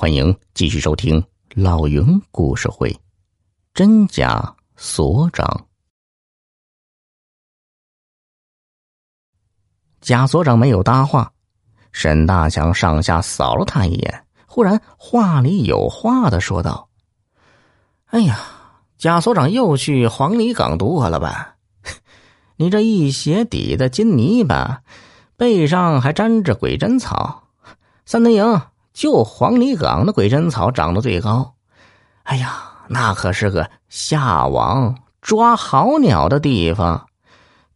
欢迎继续收听老云故事会，真假所长。贾所长没有搭话，沈大强上下扫了他一眼，忽然话里有话的说道：“哎呀，贾所长又去黄泥岗渡过了吧？你这一鞋底的金泥巴，背上还沾着鬼针草，三德营。”就黄泥岗的鬼针草长得最高，哎呀，那可是个下网抓好鸟的地方。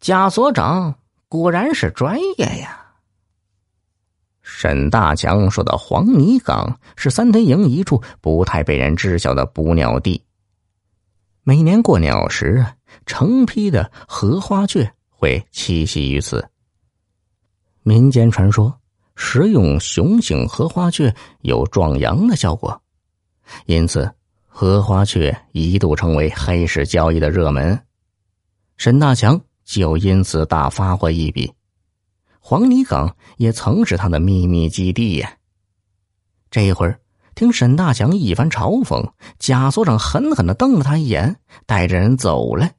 贾所长果然是专业呀。沈大强说的黄泥岗是三屯营一处不太被人知晓的捕鸟地。每年过鸟时，成批的荷花雀会栖息于此。民间传说。食用雄性荷花雀有壮阳的效果，因此荷花雀一度成为黑市交易的热门。沈大强就因此大发过一笔，黄泥岗也曾是他的秘密基地呀。这会儿听沈大强一番嘲讽，贾所长狠狠的瞪了他一眼，带着人走了。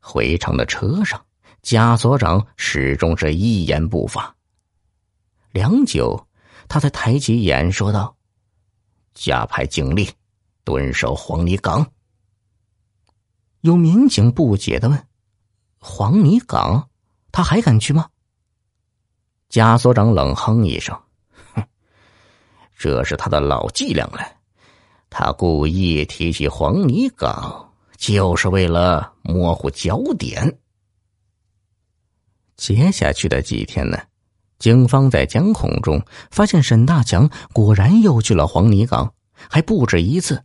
回程的车上，贾所长始终是一言不发。良久，他才抬起眼说道：“加派警力蹲守黄泥岗。”有民警不解的问：“黄泥岗，他还敢去吗？”贾所长冷哼一声：“哼，这是他的老伎俩了。他故意提起黄泥岗，就是为了模糊焦点。”接下去的几天呢？警方在监控中发现沈大强果然又去了黄泥岗，还不止一次。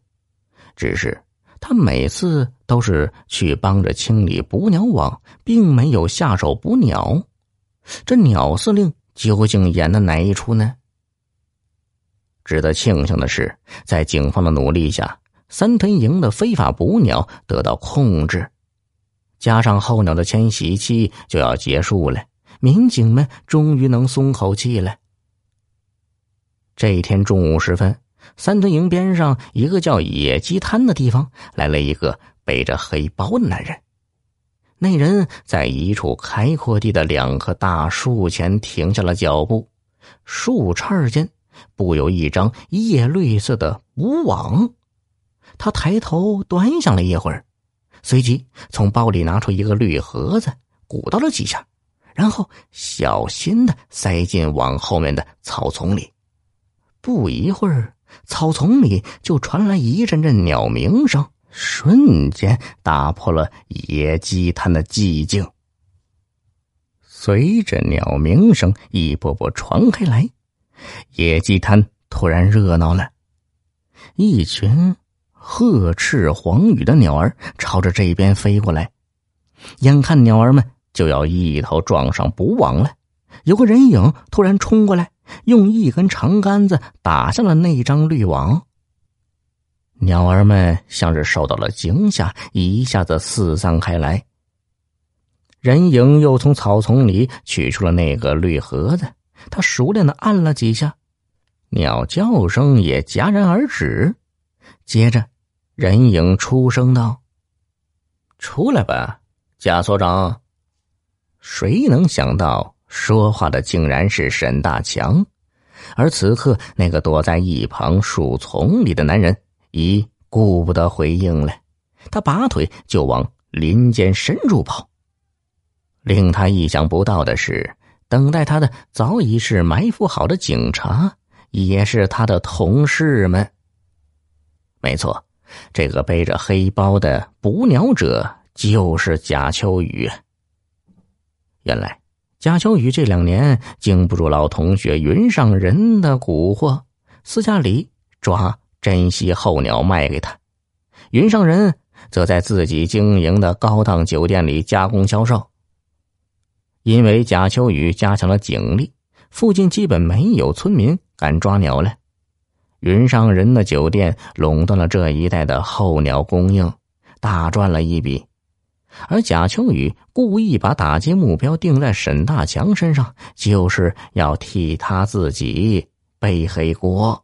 只是他每次都是去帮着清理捕鸟网，并没有下手捕鸟。这鸟司令究竟演的哪一出呢？值得庆幸的是，在警方的努力下，三屯营的非法捕鸟得到控制，加上候鸟的迁徙期就要结束了。民警们终于能松口气了。这一天中午时分，三屯营边上一个叫野鸡滩的地方，来了一个背着黑包的男人。那人在一处开阔地的两棵大树前停下了脚步，树杈间布有一张叶绿色的捕网。他抬头端详了一会儿，随即从包里拿出一个绿盒子，鼓捣了几下。然后小心的塞进网后面的草丛里，不一会儿，草丛里就传来一阵阵鸟鸣声，瞬间打破了野鸡滩的寂静。随着鸟鸣声一波波传开来，野鸡滩突然热闹了，一群鹤翅黄羽的鸟儿朝着这边飞过来，眼看鸟儿们。就要一头撞上捕网了，有个人影突然冲过来，用一根长杆子打向了那张绿网。鸟儿们像是受到了惊吓，一下子四散开来。人影又从草丛里取出了那个绿盒子，他熟练的按了几下，鸟叫声也戛然而止。接着，人影出声道：“出来吧，贾所长。”谁能想到，说话的竟然是沈大强？而此刻，那个躲在一旁树丛里的男人已顾不得回应了，他拔腿就往林间深处跑。令他意想不到的是，等待他的早已是埋伏好的警察，也是他的同事们。没错，这个背着黑包的捕鸟者就是贾秋雨。原来，贾秋雨这两年经不住老同学云上人的蛊惑，私下里抓珍稀候鸟卖给他。云上人则在自己经营的高档酒店里加工销售。因为贾秋雨加强了警力，附近基本没有村民敢抓鸟了。云上人的酒店垄断了这一带的候鸟供应，大赚了一笔。而贾秋雨故意把打击目标定在沈大强身上，就是要替他自己背黑锅。